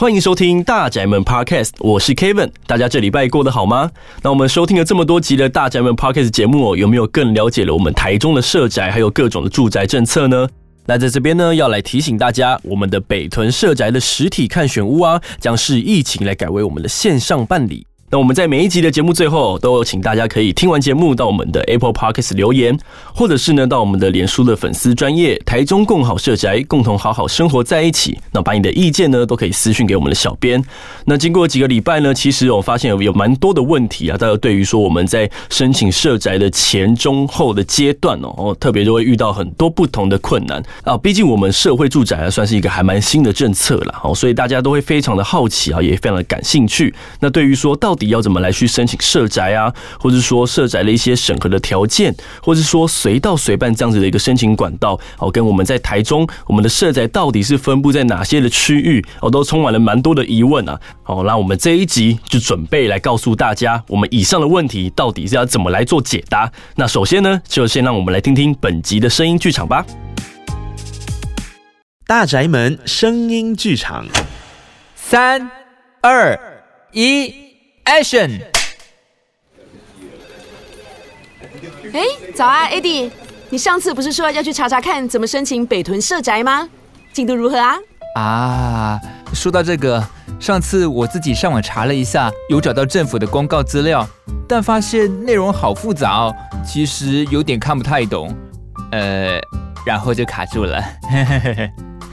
欢迎收听大宅门 Podcast，我是 Kevin。大家这礼拜过得好吗？那我们收听了这么多集的大宅门 Podcast 节目，有没有更了解了我们台中的社宅，还有各种的住宅政策呢？那在这边呢，要来提醒大家，我们的北屯社宅的实体看选屋啊，将是疫情来改为我们的线上办理。那我们在每一集的节目最后，都有请大家可以听完节目到我们的 Apple Podcast 留言，或者是呢到我们的脸书的粉丝专业台中共好社宅，共同好好生活在一起。那把你的意见呢都可以私讯给我们的小编。那经过几个礼拜呢，其实我发现有有蛮多的问题啊，大家对于说我们在申请社宅的前、中、后的阶段哦，特别就会遇到很多不同的困难啊。毕竟我们社会住宅啊算是一个还蛮新的政策啦，哦，所以大家都会非常的好奇啊，也非常的感兴趣。那对于说到底要怎么来去申请社宅啊，或者说社宅的一些审核的条件，或者说随到随办这样子的一个申请管道，哦，跟我们在台中我们的社宅到底是分布在哪些的区域，哦，都充满了蛮多的疑问啊。好，那我们这一集就准备来告诉大家，我们以上的问题到底是要怎么来做解答。那首先呢，就先让我们来听听本集的声音剧场吧。大宅门声音剧场，三二一。Action！哎，早啊，Eddie，你上次不是说要去查查看怎么申请北屯社宅吗？进度如何啊？啊，说到这个，上次我自己上网查了一下，有找到政府的公告资料，但发现内容好复杂哦，其实有点看不太懂，呃，然后就卡住了。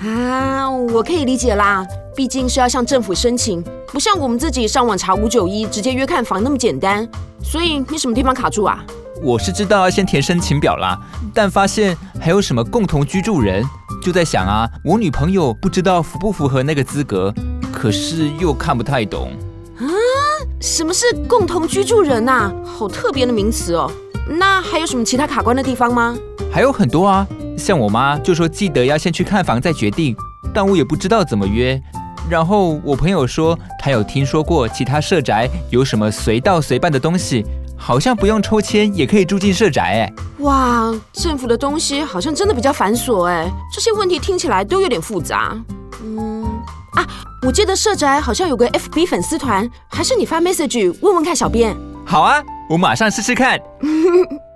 啊，我可以理解啦，毕竟是要向政府申请。不像我们自己上网查五九一直接约看房那么简单，所以你什么地方卡住啊？我是知道要先填申请表啦，但发现还有什么共同居住人，就在想啊，我女朋友不知道符不符合那个资格，可是又看不太懂。啊，什么是共同居住人啊？好特别的名词哦。那还有什么其他卡关的地方吗？还有很多啊，像我妈就说记得要先去看房再决定，但我也不知道怎么约。然后我朋友说，他有听说过其他社宅有什么随到随办的东西，好像不用抽签也可以住进社宅。哎，哇，政府的东西好像真的比较繁琐哎，这些问题听起来都有点复杂。嗯，啊，我记得社宅好像有个 FB 粉丝团，还是你发 message 问问看小编？好啊，我马上试试看。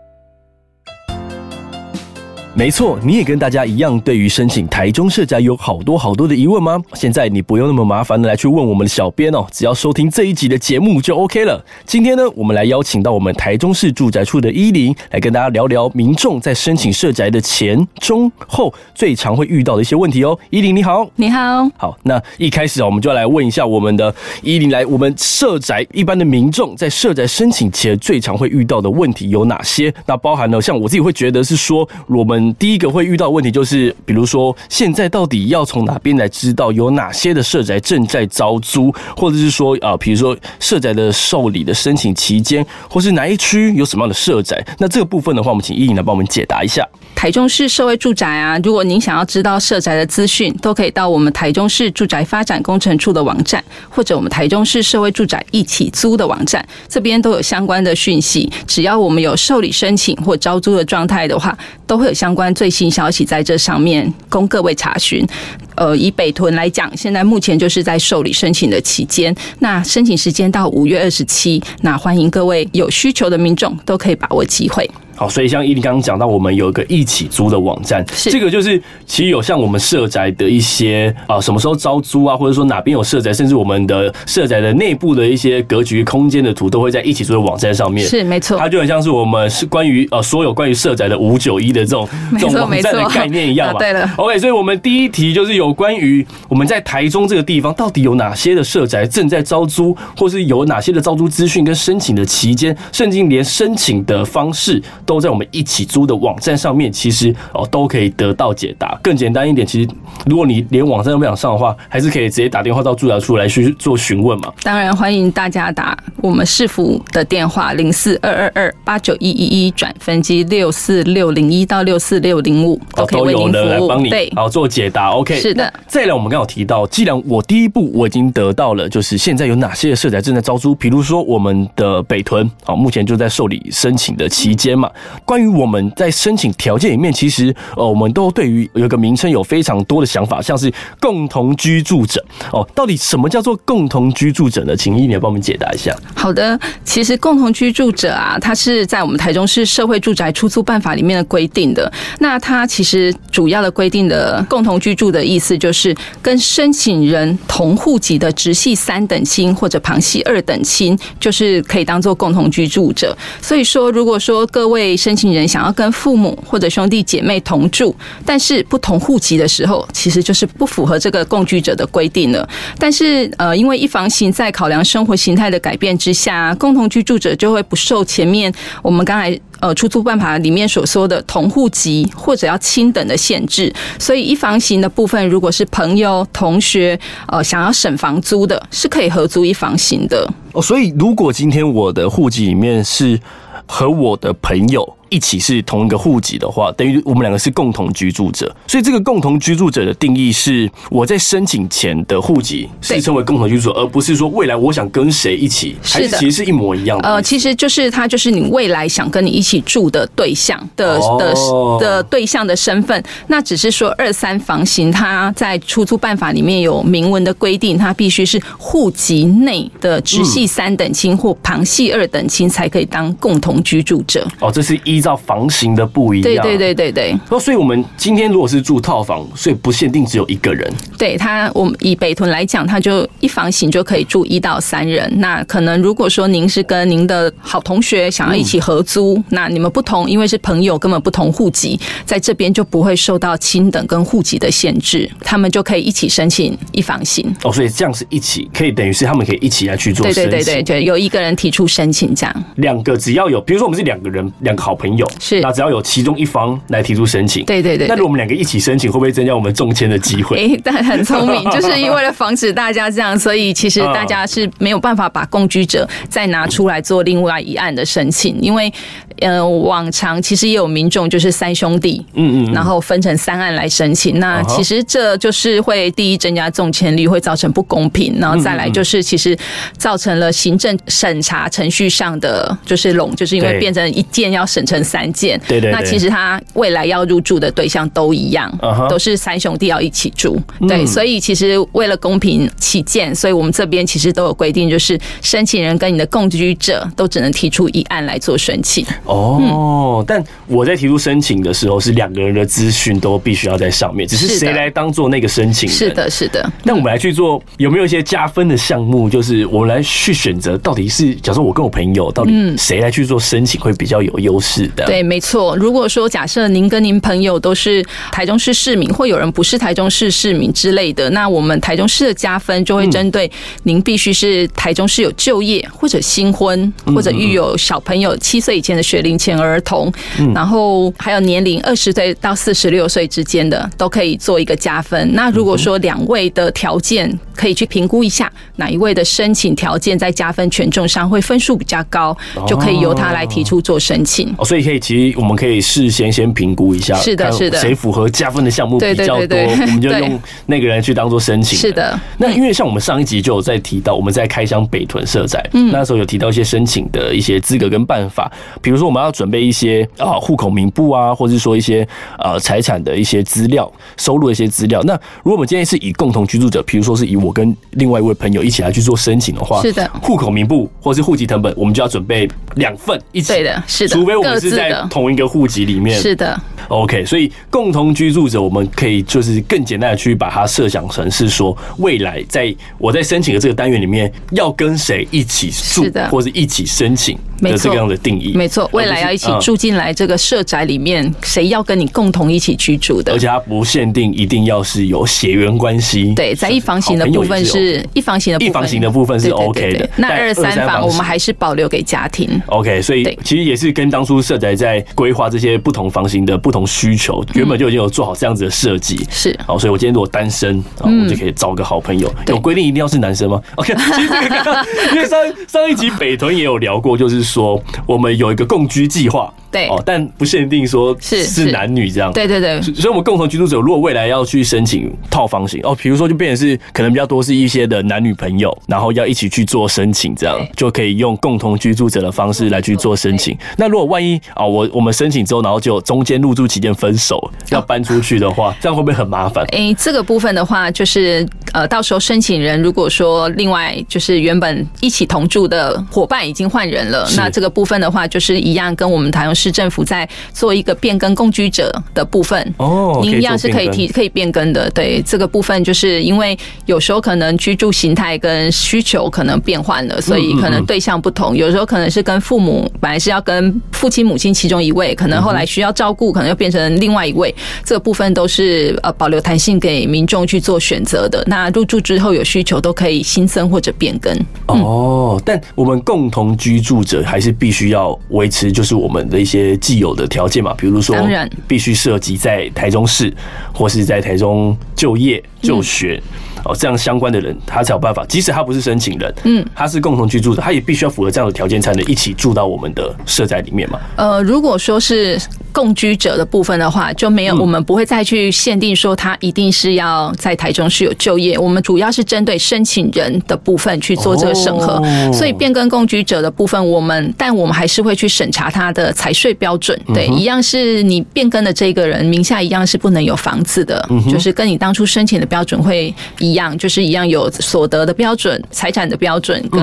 没错，你也跟大家一样，对于申请台中社宅有好多好多的疑问吗？现在你不用那么麻烦的来去问我们的小编哦，只要收听这一集的节目就 OK 了。今天呢，我们来邀请到我们台中市住宅处的依林来跟大家聊聊民众在申请社宅的前、中、后最常会遇到的一些问题哦。依林你好，你好，好，那一开始啊，我们就要来问一下我们的依林，来，我们社宅一般的民众在社宅申请前最常会遇到的问题有哪些？那包含了像我自己会觉得是说我们。第一个会遇到问题就是，比如说现在到底要从哪边来知道有哪些的社宅正在招租，或者是说啊，比如说社宅的受理的申请期间，或是哪一区有什么样的社宅？那这个部分的话，我们请依林来帮我们解答一下。台中市社会住宅啊，如果您想要知道社宅的资讯，都可以到我们台中市住宅发展工程处的网站，或者我们台中市社会住宅一起租的网站，这边都有相关的讯息。只要我们有受理申请或招租的状态的话，都会有相相关最新消息在这上面供各位查询。呃，以北屯来讲，现在目前就是在受理申请的期间，那申请时间到五月二十七，那欢迎各位有需求的民众都可以把握机会。好，所以像伊林刚刚讲到，我们有一个一起租的网站，是这个就是其实有像我们社宅的一些啊，什么时候招租啊，或者说哪边有社宅，甚至我们的社宅的内部的一些格局空间的图，都会在一起租的网站上面。是没错，它就很像是我们是关于呃所有关于社宅的五九一的这种这种网站的概念一样嘛。对了，OK，所以我们第一题就是有关于我们在台中这个地方到底有哪些的社宅正在招租，或是有哪些的招租资讯跟申请的期间，甚至连申请的方式都在我们一起租的网站上面，其实哦都可以得到解答。更简单一点，其实如果你连网站都不想上的话，还是可以直接打电话到住宅处来去做询问嘛。当然欢迎大家打我们市府的电话零四二二二八九一一一转分机六四六零一到六四六零五，都可以为您服务，都有人来帮你对，好做解答。OK，是的。再来，我们刚好提到，既然我第一步我已经得到了，就是现在有哪些的社宅正在招租，比如说我们的北屯，好，目前就在受理申请的期间嘛。关于我们在申请条件里面，其实呃，我们都对于有一个名称有非常多的想法，像是共同居住者哦，到底什么叫做共同居住者呢？请伊妮帮我们解答一下。好的，其实共同居住者啊，它是在我们台中市社会住宅出租办法里面的规定的。那它其实主要的规定的共同居住的意思，就是跟申请人同户籍的直系三等亲或者旁系二等亲，就是可以当做共同居住者。所以说，如果说各位被申请人想要跟父母或者兄弟姐妹同住，但是不同户籍的时候，其实就是不符合这个共居者的规定了。但是呃，因为一房型在考量生活形态的改变之下，共同居住者就会不受前面我们刚才呃出租办法里面所说的同户籍或者要亲等的限制。所以一房型的部分，如果是朋友、同学呃想要省房租的，是可以合租一房型的。哦，所以如果今天我的户籍里面是和我的朋友。一起是同一个户籍的话，等于我们两个是共同居住者。所以这个共同居住者的定义是，我在申请前的户籍是称为共同居住者，而不是说未来我想跟谁一起，还是其实是一模一样的。呃，其实就是他就是你未来想跟你一起住的对象的的的对象的身份。那只是说二三房型，它在出租办法里面有明文的规定，它必须是户籍内的直系三等亲或旁系二等亲才可以当共同居住者。哦，这是一。依照房型的不一样，对对对对对。那所以我们今天如果是住套房，所以不限定只有一个人。对他，我们以北屯来讲，他就一房型就可以住一到三人。那可能如果说您是跟您的好同学想要一起合租，嗯、那你们不同，因为是朋友，根本不同户籍，在这边就不会受到亲等跟户籍的限制，他们就可以一起申请一房型。哦，所以这样是一起，可以等于是他们可以一起来去做申请。对对对对，有一个人提出申请这样。两个只要有，比如说我们是两个人，两个好朋友。有是，那只要有其中一方来提出申请，对对对，对，那如果我们两个一起申请，会不会增加我们中签的机会？哎、欸，但很聪明，就是因为了防止大家这样，所以其实大家是没有办法把共居者再拿出来做另外一案的申请，因为呃，往常其实也有民众就是三兄弟，嗯嗯，然后分成三案来申请，那其实这就是会第一增加中签率，会造成不公平，然后再来就是其实造成了行政审查程序上的就是垄，就是因为变成一件要审成三件，对，对对，那其实他未来要入住的对象都一样，都是三兄弟要一起住，对，所以其实为了公平起见，所以我们这边其实都有规定，就是申请人跟你的共居者都只能提出一案来做申请。哦，但我在提出申请的时候，是两个人的资讯都必须要在上面，只是谁来当做那个申请人？是的，是的。那我们来去做，有没有一些加分的项目？就是我们来去选择，到底是假设我跟我朋友，到底谁来去做申请会比较有优势的？对，没错。如果说假设您跟您朋友都是台中市市民，或有人不是台中市市民之类的，那我们台中市的加分就会针对您必须是台中市有就业，或者新婚，或者育有小朋友七岁以前的学龄前儿童，然后还有年龄二十岁到四十六岁之间的，都可以做一个加分。那如果说两位的条件可以去评估一下，哪一位的申请条件在加分权重上会分数比较高，就可以由他来提出做申请。哦，所以可以其实我们可以事先先评估一下，是的，是的，谁符合加分的项目比较多，我们就用 那个人去当做申请。是的。那因为像我们上一集就有在提到，我们在开箱北屯社宅，那时候有提到一些申请的一些资格跟办法，比如说我们要准备一些啊户口名簿啊，或者是说一些呃财产的一些资料、收入的一些资料。那如果我们今天是以共同居住者，比如说是以我跟另外一位朋友一起来去做申请的话，是的，户口名簿或者是户籍成本，我们就要准备两份一起。对的，是的，除非我们是在同一个户籍里面。是的，OK。所以共同居住者，我们可以就是更简单的去把它设想成是说，未来在我在申请的这个单元里面要跟谁一起住，或者一起申请。的，这个样的定义，没错，未来要一起住进来这个社宅里面，谁要跟你共同一起居住的？而且它不限定一定要是有血缘关系。对，在一房型的部分是一房型的部分，一房型的部分是 OK 的。那二三房我们还是保留给家庭。OK，所以其实也是跟当初社宅在规划这些不同房型的不同需求，原本就已经有做好这样子的设计。是，好，所以我今天如果单身啊，我们就可以找个好朋友。有规定一定要是男生吗？OK，其实 因为上上一集北屯也有聊过，就是说我们有一个共居计划。对哦，但不限定说是是男女这样。对对对，所以我们共同居住者如果未来要去申请套房型哦，比如说就变成是可能比较多是一些的男女朋友，然后要一起去做申请，这样就可以用共同居住者的方式来去做申请。那如果万一啊，我我们申请之后，然后就中间入住期间分手，要搬出去的话，这样会不会很麻烦？哎，这个部分的话，就是呃，到时候申请人如果说另外就是原本一起同住的伙伴已经换人了，那这个部分的话，就是一样跟我们台中市政府在做一个变更共居者的部分哦，您一样是可以提可以变更的。对，这个部分，就是因为有时候可能居住形态跟需求可能变换了，所以可能对象不同，有时候可能是跟父母本来是要跟父亲母亲其中一位，可能后来需要照顾，可能又变成另外一位，这个部分都是呃保留弹性给民众去做选择的。那入住之后有需求都可以新增或者变更。哦，但我们共同居住者还是必须要维持，就是我们的一些既有的条件嘛，比如说，当然必须涉及在台中市或是在台中就业就学。哦，这样相关的人，他才有办法。即使他不是申请人，嗯，他是共同居住的，他也必须要符合这样的条件，才能一起住到我们的社宅里面嘛。呃，如果说是共居者的部分的话，就没有，我们不会再去限定说他一定是要在台中是有就业。我们主要是针对申请人的部分去做这个审核。所以变更共居者的部分，我们但我们还是会去审查他的财税标准。对，一样是你变更的这个人名下一样是不能有房子的，就是跟你当初申请的标准会一。一样就是一样有所得的标准、财产的标准，跟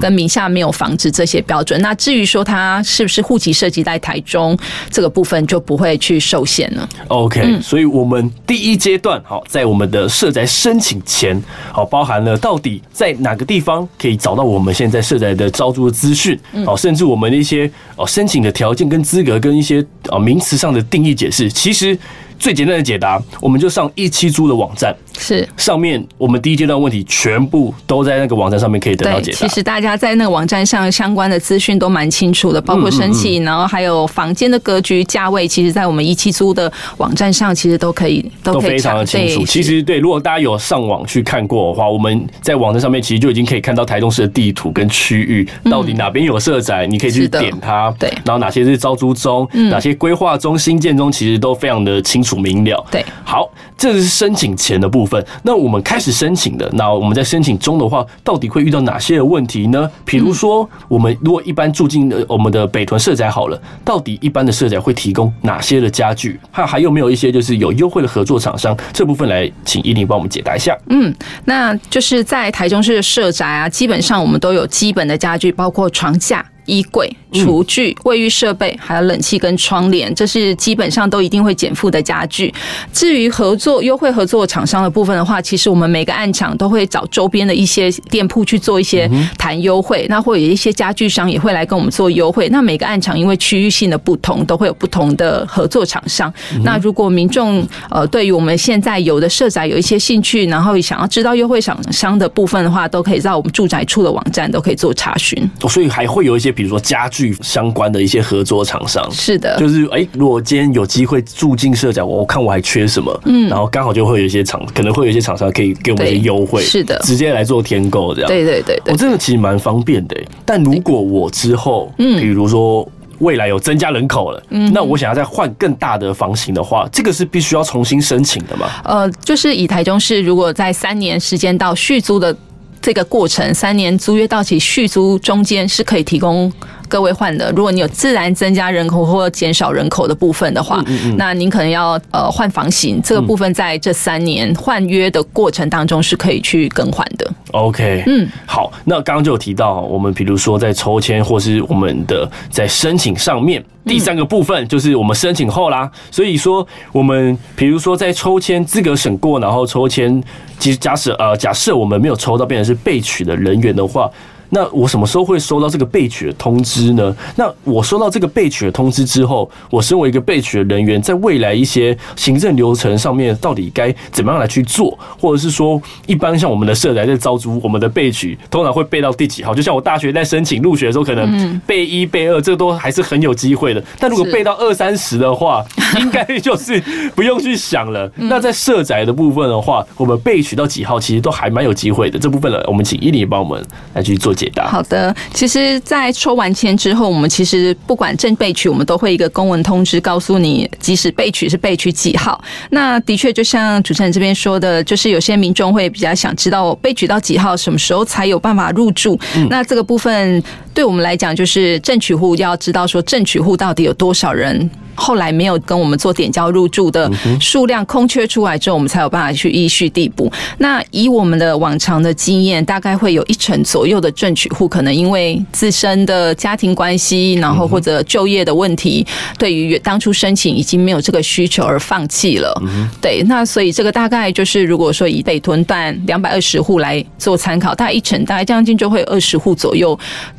跟名下没有房子这些标准。那至于说他是不是户籍涉及在台中，这个部分就不会去受限了。OK，所以我们第一阶段好，在我们的社宅申请前，好，包含了到底在哪个地方可以找到我们现在社宅的招租的资讯，好，甚至我们的一些哦申请的条件跟资格跟一些啊名词上的定义解释，其实。最简单的解答，我们就上一期租的网站，是上面我们第一阶段问题全部都在那个网站上面可以得到解答。其实大家在那个网站上相关的资讯都蛮清楚的，包括申请，然后还有房间的格局、价位，其实在我们一期租的网站上其实都可以都可以都非常的清楚。其实对，如果大家有上网去看过的话，我们在网站上面其实就已经可以看到台中市的地图跟区域到底哪边有社宅，你可以去点它。对，然后哪些是招租中，哪些规划中、新建中，其实都非常的清楚。明了，对，好，这是申请前的部部分。那我们开始申请的，那我们在申请中的话，到底会遇到哪些的问题呢？比如说，我们如果一般住进我们的北屯社宅好了，到底一般的社宅会提供哪些的家具？还还有没有一些就是有优惠的合作厂商？这部分来请依琳帮我们解答一下。嗯，那就是在台中市的社宅啊，基本上我们都有基本的家具，包括床架。衣柜、厨具、卫浴设备，还有冷气跟窗帘，这是基本上都一定会减负的家具。至于合作优惠合作厂商的部分的话，其实我们每个案场都会找周边的一些店铺去做一些谈优惠，那会有一些家具商也会来跟我们做优惠。那每个案场因为区域性的不同，都会有不同的合作厂商。那如果民众呃对于我们现在有的社宅有一些兴趣，然后想要知道优惠厂商的部分的话，都可以在我们住宅处的网站都可以做查询。所以还会有一些。比如说家具相关的一些合作厂商，是的，就是哎，如果今天有机会住进社宅，我看我还缺什么，嗯，然后刚好就会有一些厂，可能会有一些厂商可以给我们一些优惠，是的，直接来做添购这样，对对对，对，我真的其实蛮方便的。但如果我之后，嗯，比如说未来有增加人口了，嗯，那我想要再换更大的房型的话，这个是必须要重新申请的吗？呃，就是以台中市如果在三年时间到续租的这个过程，三年租约到期续租中间是可以提供。各位换的，如果你有自然增加人口或减少人口的部分的话，那您可能要呃换房型，这个部分在这三年换约的过程当中是可以去更换的。OK，嗯，好，那刚刚就有提到，我们比如说在抽签或是我们的在申请上面，第三个部分就是我们申请后啦。所以说，我们比如说在抽签资格审过，然后抽签，其实假设呃假设我们没有抽到变成是被取的人员的话。那我什么时候会收到这个备取的通知呢？那我收到这个备取的通知之后，我身为一个备取的人员，在未来一些行政流程上面，到底该怎么样来去做？或者是说，一般像我们的社宅在招租，我们的备取通常会备到第几号？就像我大学在申请入学的时候，可能备一、备二，这都还是很有机会的。但如果备到二三十的话，应该 就是不用去想了。那在社宅的部分的话，我们备取到几号，其实都还蛮有机会的。这部分呢，我们请依琳帮我们来去做。解答。好的，其实，在抽完签之后，我们其实不管正被取，我们都会一个公文通知告诉你，即使被取是备取几号。那的确，就像主持人这边说的，就是有些民众会比较想知道被取到几号，什么时候才有办法入住。嗯、那这个部分对我们来讲，就是正取户要知道说正取户到底有多少人。后来没有跟我们做点交入住的数量空缺出来之后，我们才有办法去依序递补。那以我们的往常的经验，大概会有一成左右的正取户，可能因为自身的家庭关系，然后或者就业的问题，对于当初申请已经没有这个需求而放弃了。对，那所以这个大概就是，如果说以北屯段两百二十户来做参考，大概一成大概将近就会有二十户左右，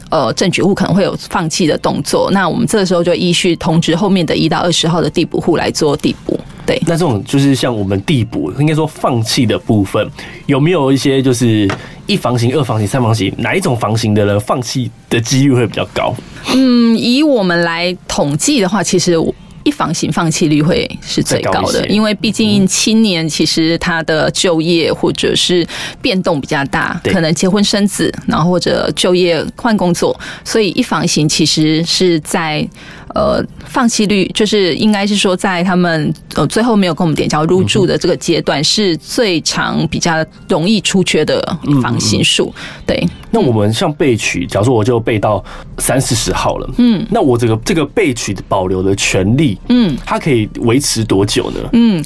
呃，正取户可能会有放弃的动作。那我们这个时候就依序通知后面的一到二十号的地补户来做地补，对。那这种就是像我们地补，应该说放弃的部分，有没有一些就是一房型、二房型、三房型，哪一种房型的人放弃的几率会比较高？嗯，以我们来统计的话，其实。一房型放弃率会是最高的，因为毕竟青年其实他的就业或者是变动比较大，可能结婚生子，然后或者就业换工作，所以一房型其实是在呃放弃率，就是应该是说在他们呃最后没有跟我们点交入住的这个阶段，是最常比较容易出缺的房型数。对，那我们像备取，假如说我就备到三四十号了，嗯，那我这个这个备取保留的权利。嗯，它可以维持多久呢？嗯。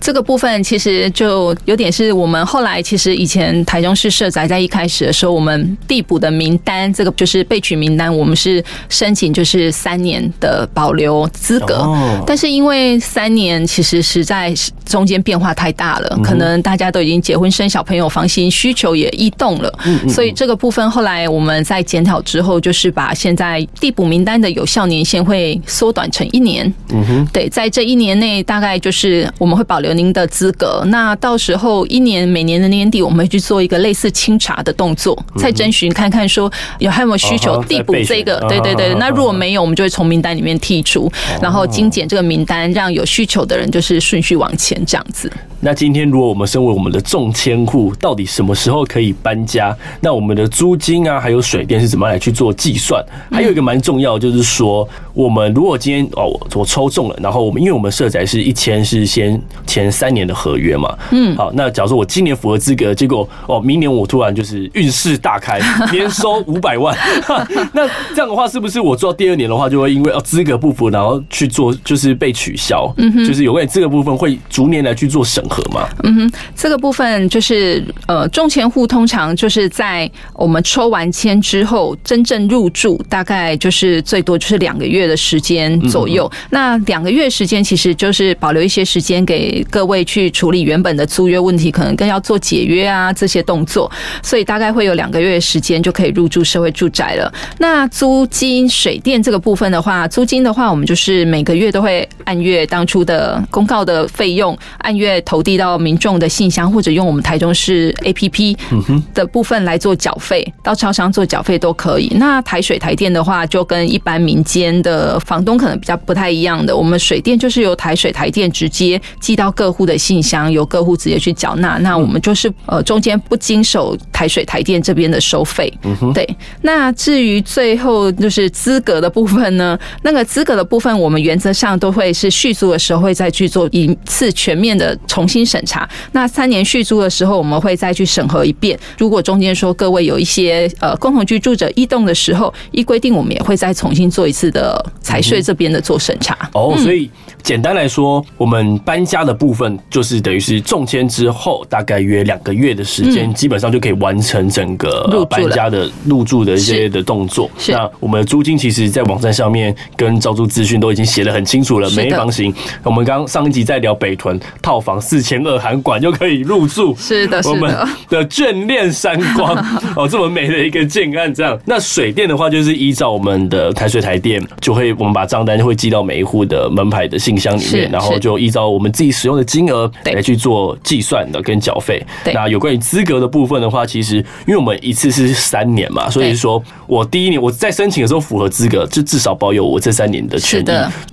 这个部分其实就有点是我们后来其实以前台中市社宅在一开始的时候，我们递补的名单，这个就是备取名单，我们是申请就是三年的保留资格。但是因为三年其实实在中间变化太大了，可能大家都已经结婚生小朋友，房型需求也异动了，所以这个部分后来我们在检讨之后，就是把现在递补名单的有效年限会缩短成一年。嗯哼，对，在这一年内大概就是我们会保留。您的资格，那到时候一年每年的年底，我们会去做一个类似清查的动作，再征询看看说有还有没有需求递补这个，对对对。那如果没有，我们就会从名单里面剔除，然后精简这个名单，让有需求的人就是顺序往前这样子。那今天如果我们身为我们的中签户，到底什么时候可以搬家？那我们的租金啊，还有水电是怎么来去做计算？还有一个蛮重要，就是说我们如果今天哦我抽中了，然后我们因为我们社宅是一签是先前三年的合约嘛，嗯，好，那假如说我今年符合资格，结果哦明年我突然就是运势大开，年收五百万，那这样的话是不是我做到第二年的话，就会因为哦资格不符，然后去做就是被取消？嗯哼，就是有关于这个部分会逐年来去做审。合吗？嗯哼，这个部分就是呃，中签户通常就是在我们抽完签之后，真正入住大概就是最多就是两个月的时间左右。嗯、那两个月时间其实就是保留一些时间给各位去处理原本的租约问题，可能更要做解约啊这些动作，所以大概会有两个月时间就可以入住社会住宅了。那租金、水电这个部分的话，租金的话，我们就是每个月都会按月当初的公告的费用按月投。投递到民众的信箱，或者用我们台中市 APP 的部分来做缴费，到超商做缴费都可以。那台水台电的话，就跟一般民间的房东可能比较不太一样的。我们水电就是由台水台电直接寄到各户的信箱，由各户直接去缴纳。那我们就是呃中间不经手台水台电这边的收费。对。那至于最后就是资格的部分呢，那个资格的部分，我们原则上都会是续租的时候会再去做一次全面的重。重新审查，那三年续租的时候，我们会再去审核一遍。如果中间说各位有一些呃共同居住者异动的时候，依规定我们也会再重新做一次的财税这边的做审查。哦，所以简单来说，我们搬家的部分就是等于是中签之后，大概约两个月的时间，基本上就可以完成整个搬家的入住的一些的动作。那我们的租金其实，在网站上面跟招租资讯都已经写的很清楚了。每一房型，我们刚上一集在聊北屯套房四。四千二韩馆就可以入住，是的，我们的眷恋山光 哦，这么美的一个建案，这样。那水电的话，就是依照我们的台水台电，就会我们把账单会寄到每一户的门牌的信箱里面，然后就依照我们自己使用的金额来去做计算的跟缴费。那有关于资格的部分的话，其实因为我们一次是三年嘛，所以说我第一年我在申请的时候符合资格，就至少保有我这三年的权益。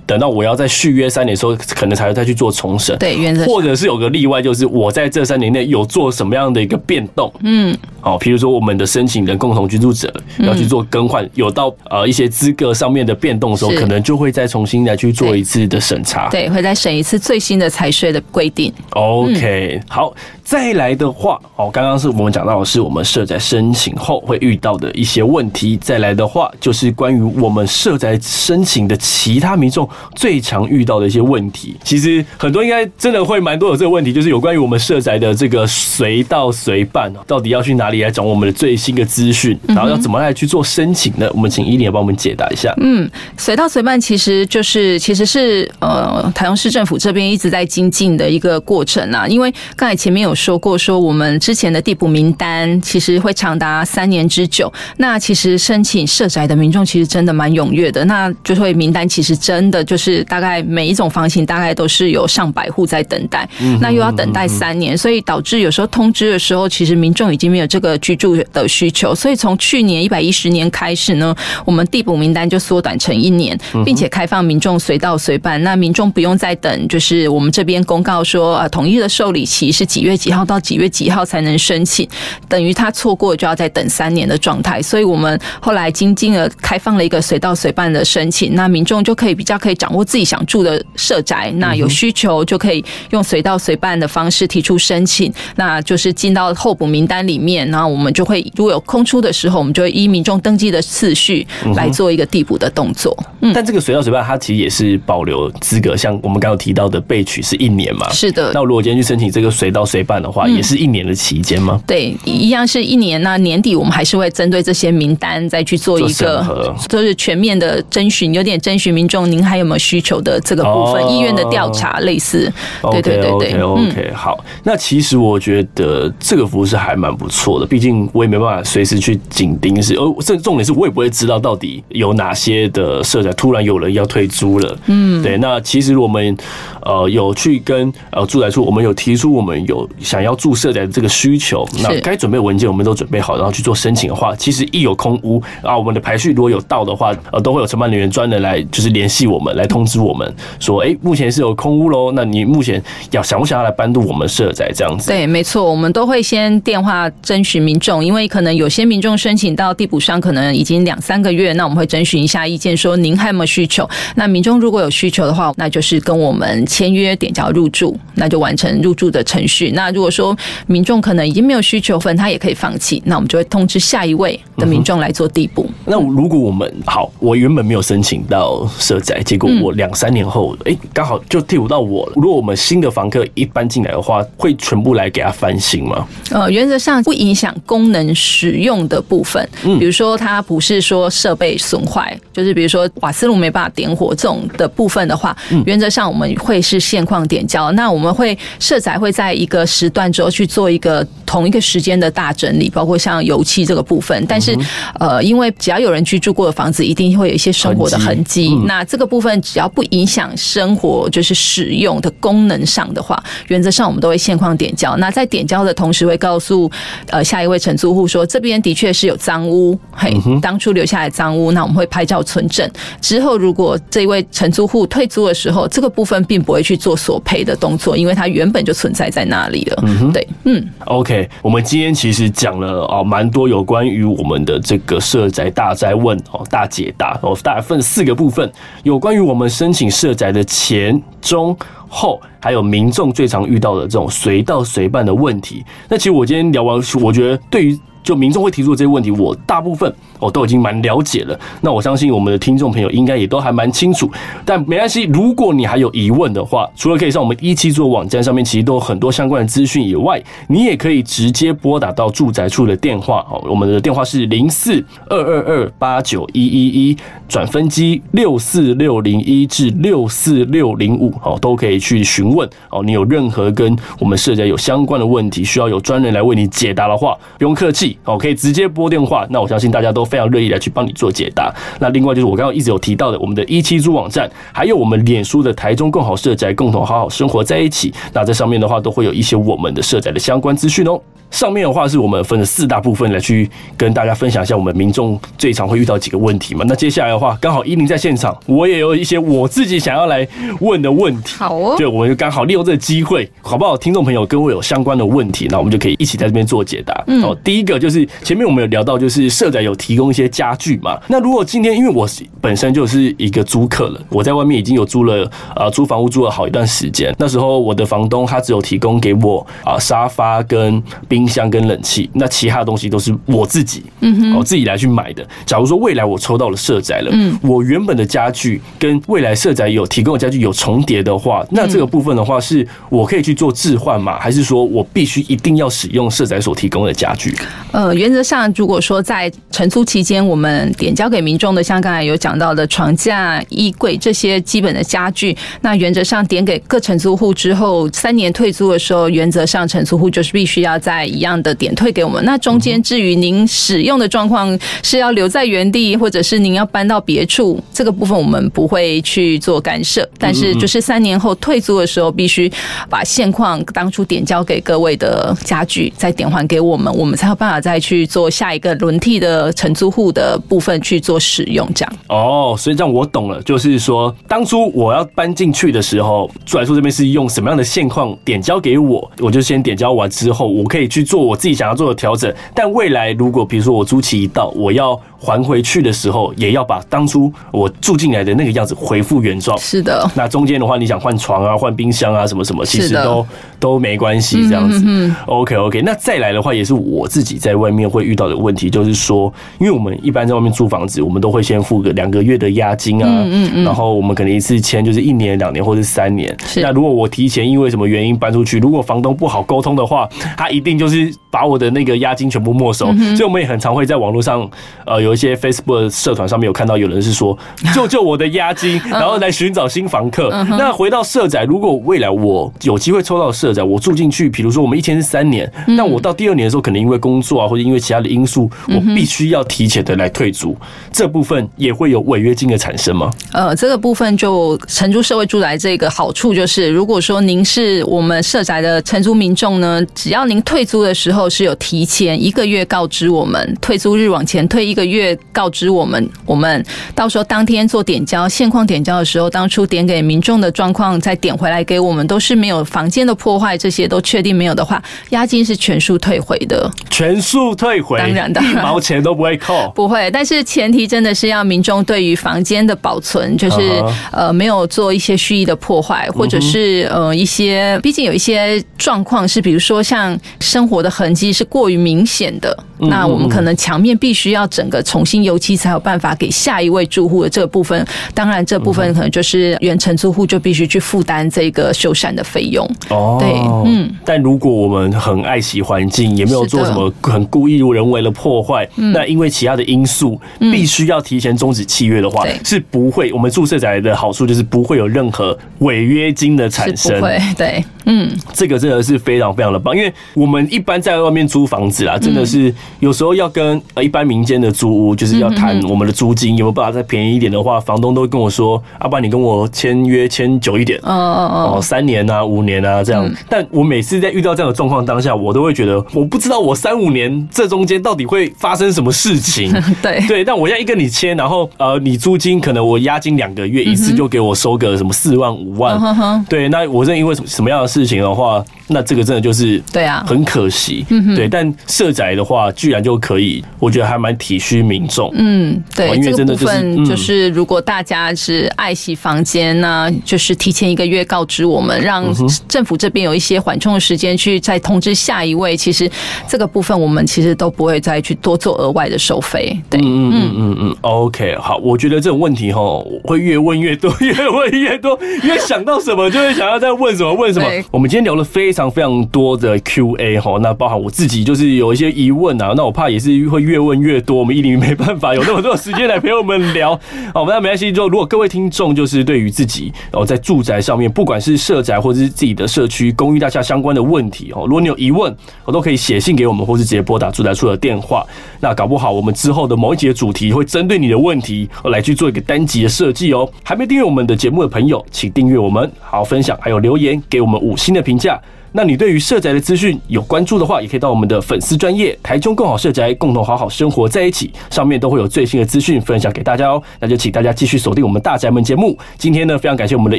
等到我要再续约三年的时候，可能才会再去做重审。对，原则或者是有。有个例外，就是我在这三年内有做什么样的一个变动，嗯，哦，比如说我们的申请人共同居住者要去做更换，有到呃一些资格上面的变动的时候，可能就会再重新来去做一次的审查，对，会再审一次最新的财税的规定。OK，好，再来的话，哦，刚刚是我们讲到的是我们社宅申请后会遇到的一些问题，再来的话就是关于我们社宅申请的其他民众最常遇到的一些问题。其实很多应该真的会蛮多有这个问题，就是有关于我们社宅的这个随到随办，到底要去哪里来找我们的最新的资讯，然后要怎么来去做申请呢？我们请伊莲帮我们解答一下。嗯，随到随办其实就是其实是呃台中市政府这边一直在精进的一个过程啊，因为刚才前面有说过，说我们之前的地补名单其实会长达三年之久，那其实申请社宅的民众其实真的蛮踊跃的，那就会名单其实真的就是大概每一种房型大概都是有上百户在等待，那又要等待三年，所以导致有时候通知的时候，其实民众已经没有这个居住的需求，所以从去年一百一十年开始呢，我们地补名单就缩短成一年，并且开放民众随到随办，那民众不用再等，就是我们这边公告说啊，统一的受理期是几月几号到几月几号才能申请，等于他错过就要再等三年的状态，所以我们后来经进了开放了一个随到随办的申请，那民众就可以比较可以掌握自己想住的社宅，那有需求就可以用随到随办的方式提出申请，那就是进到候补名单里面，然后我们就会如果有空出的时候，我们就会依民众登记的次序来做一个递补的动作。嗯，但这个随到随办它其实也是保留资格，像我们刚刚提到的备取是一年嘛？是的。那如果今天去申请这个随到随办的话，也是一年的期间吗？对，一样是一年。那年底我们还是会针对这些名单再去做一个，就是全面的征询，有点征询民众您还有没有需求的这个部分，意愿的调查类似。对对对对，OK，好。那其实我觉得这个服务是还蛮不错的，毕竟我也没办法随时去紧盯是，而这重点是我也不会知道到底有哪些的社宅突然有人要退租了。嗯，对。那其实我们呃有去跟呃住宅处，我们有提出我们有想要住社宅的这个需求，那该准备文件我们都准备好，然后去做申请的话，其实一有空屋啊，我们的排序如果有到的话，呃，都会有承办人员专人来就是联系我们，来通知我们说，哎，目前是有空屋喽，那你目前要想不想要来搬入我们社宅这样子？对，没错，我们都会先电话征询民众，因为可能有些民众申请到地补上，可能已经两三个月，那我们会征询一下意见，说您还有没有需求？那民众如果有需求的话，那就是跟我们签约点交入住，那就完成入住的程序。那如果说民众可能已经没有需求分，他也可以放弃，那我们就会通知下一位的民众来做递补。那如果我们好，我原本没有申请到社宅，结果我两三年后，哎，刚好就递补到我了。如果我们新的房客一搬进来的话，会全部来给他翻新吗？呃，原则上不影响功能使用的部分。比如说，它不是说设备损坏，就是比如说瓦斯炉没办法点火这种的部分的话，原则上我们会是现况点交。那我们会社宅会在一个时段之后去做一个同一个时间的大整理，包括像油漆这个部分。但是，呃，因为只要有人居住过的房子，一定会有一些生活的痕迹。那这个部分只要不影响生活，就是使用的功能上的话，原则上我们都会现况点交。那在点交的同时，会告诉呃下一位承租户说，这边的确是有脏污，嘿，当初留下来脏污，那我们会拍照存证。之后如果这一位承租户退租的时候，这个部分并不会去做索赔的动作，因为它原本就存在在那里了。嗯哼，对，嗯，OK，我们今天其实讲了哦，蛮多有关于我们的这个社宅大灾问哦，大解答哦，大概分四个部分，有关于我们申请社宅的前、中、后，还有民众最常遇到的这种随到随办的问题。那其实我今天聊完，我觉得对于就民众会提出的这些问题，我大部分我都已经蛮了解了。那我相信我们的听众朋友应该也都还蛮清楚。但没关系，如果你还有疑问的话，除了可以上我们一七租网站上面，其实都有很多相关的资讯以外，你也可以直接拨打到住宅处的电话。哦，我们的电话是零四二二二八九一一一转分机六四六零一至六四六零五，哦，都可以去询问。哦，你有任何跟我们社宅有相关的问题，需要有专人来为你解答的话，不用客气。哦，可以直接拨电话，那我相信大家都非常乐意来去帮你做解答。那另外就是我刚刚一直有提到的，我们的一七租网站，还有我们脸书的台中更好社宅，共同好好生活在一起。那这上面的话，都会有一些我们的社宅的相关资讯哦。上面的话是我们分了四大部分来去跟大家分享一下我们民众最常会遇到几个问题嘛。那接下来的话，刚好依林在现场，我也有一些我自己想要来问的问题。好哦，对，我们就刚好利用这个机会，好不好？听众朋友跟我有相关的问题，那我们就可以一起在这边做解答。嗯，好，第一个就是前面我们有聊到，就是社宅有提供一些家具嘛。那如果今天因为我本身就是一个租客了，我在外面已经有租了呃租房屋租了好一段时间，那时候我的房东他只有提供给我啊沙发跟冰。冰箱跟冷气，那其他的东西都是我自己，嗯哼，我自己来去买的。假如说未来我抽到了社宅了，嗯，我原本的家具跟未来社宅有提供的家具有重叠的话，那这个部分的话，是我可以去做置换吗？还是说我必须一定要使用社宅所提供的家具？呃，原则上，如果说在承租期间，我们点交给民众的，像刚才有讲到的床架、衣柜这些基本的家具，那原则上点给各承租户之后，三年退租的时候，原则上承租户就是必须要在一样的点退给我们。那中间至于您使用的状况是要留在原地，或者是您要搬到别处，这个部分我们不会去做干涉。但是就是三年后退租的时候，必须把现况当初点交给各位的家具再点还给我们，我们才有办法再去做下一个轮替的承租户的部分去做使用。这样哦，所以这样我懂了，就是说当初我要搬进去的时候，住宅处这边是用什么样的现况点交给我，我就先点交完之后，我可以去。做我自己想要做的调整，但未来如果比如说我租期一到，我要还回去的时候，也要把当初我住进来的那个样子恢复原状。是的，那中间的话，你想换床啊、换冰箱啊什么什么，其实都都没关系，这样子。嗯 OK OK，那再来的话，也是我自己在外面会遇到的问题，就是说，因为我们一般在外面租房子，我们都会先付个两个月的押金啊，嗯嗯，然后我们可能一次签就是一年、两年或者三年。是。那如果我提前因为什么原因搬出去，如果房东不好沟通的话，他一定就是。是把我的那个押金全部没收，所以我们也很常会在网络上，呃，有一些 Facebook 社团上面有看到有人是说，救救我的押金，然后来寻找新房客。那回到社宅，如果未来我有机会抽到社宅，我住进去，比如说我们一签是三年，那我到第二年的时候，可能因为工作啊，或者因为其他的因素，我必须要提前的来退租，这部分也会有违约金的产生吗？呃，这个部分就承租社会住宅这个好处就是，如果说您是我们社宅的承租民众呢，只要您退租的时候是有提前一个月告知我们，退租日往前退一个月告知我们，我们到时候当天做点交，现况点交的时候，当初点给民众的状况再点回来给我们，都是没有房间的破坏，这些都确定没有的话，押金是全数退回的，全数退回，当然的，一毛钱都不会扣，不会。但是前提真的是要民众对于房间的保存，就是呃没有做一些蓄意的破坏，或者是呃一些，毕竟有一些状况是，比如说像生活。的痕迹是过于明显的，那我们可能墙面必须要整个重新油漆才有办法给下一位住户的这个部分。当然，这部分可能就是原承租户就必须去负担这个修缮的费用。哦，对，嗯。但如果我们很爱惜环境，也没有做什么很故意人为的破坏，那因为其他的因素必须要提前终止契约的话，是不会。我们住社宅的好处就是不会有任何违约金的产生。不会，对，嗯，这个真的是非常非常的棒，因为我们。一般在外面租房子啦，真的是有时候要跟呃一般民间的租屋，就是要谈我们的租金有没有办法再便宜一点的话，房东都会跟我说，要不然你跟我签约签久一点，哦哦哦，三年啊，五年啊这样。但我每次在遇到这样的状况当下，我都会觉得，我不知道我三五年这中间到底会发生什么事情。对。对，但我要一跟你签，然后呃，你租金可能我押金两个月一次就给我收个什么四万五万，对，那我认因为什么什么样的事情的话，那这个真的就是对啊，很可惜。嗯，对，但社宅的话，居然就可以，我觉得还蛮体恤民众。嗯，对，因为真的就是，就是如果大家是爱惜房间呢，就是提前一个月告知我们，让政府这边有一些缓冲的时间去再通知下一位。其实这个部分我们其实都不会再去多做额外的收费。对，嗯嗯嗯嗯，OK，好，我觉得这种问题哈，会越问越多，越问越多，因为想到什么就会想要再问什么，问什么。我们今天聊了非非常非常多的 QA 哈。那包含我自己，就是有一些疑问啊，那我怕也是会越问越多，我们依林没办法有那么多时间来陪我们聊。好，那没关系，就如果各位听众就是对于自己哦在住宅上面，不管是社宅或者是自己的社区公寓大厦相关的问题哦，如果你有疑问，我都可以写信给我们，或是直接拨打住宅处的电话。那搞不好我们之后的某一集的主题会针对你的问题来去做一个单集的设计哦。还没订阅我们的节目的朋友，请订阅我们，好分享，还有留言给我们五星的评价。那你对于社宅的资讯有关注的话，也可以到我们的粉丝专业台中更好社宅，共同好好生活在一起，上面都会有最新的资讯分享给大家哦。那就请大家继续锁定我们大宅门节目。今天呢，非常感谢我们的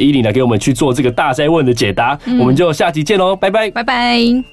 伊琳来给我们去做这个大宅问的解答，我们就下集见喽，拜拜，拜拜。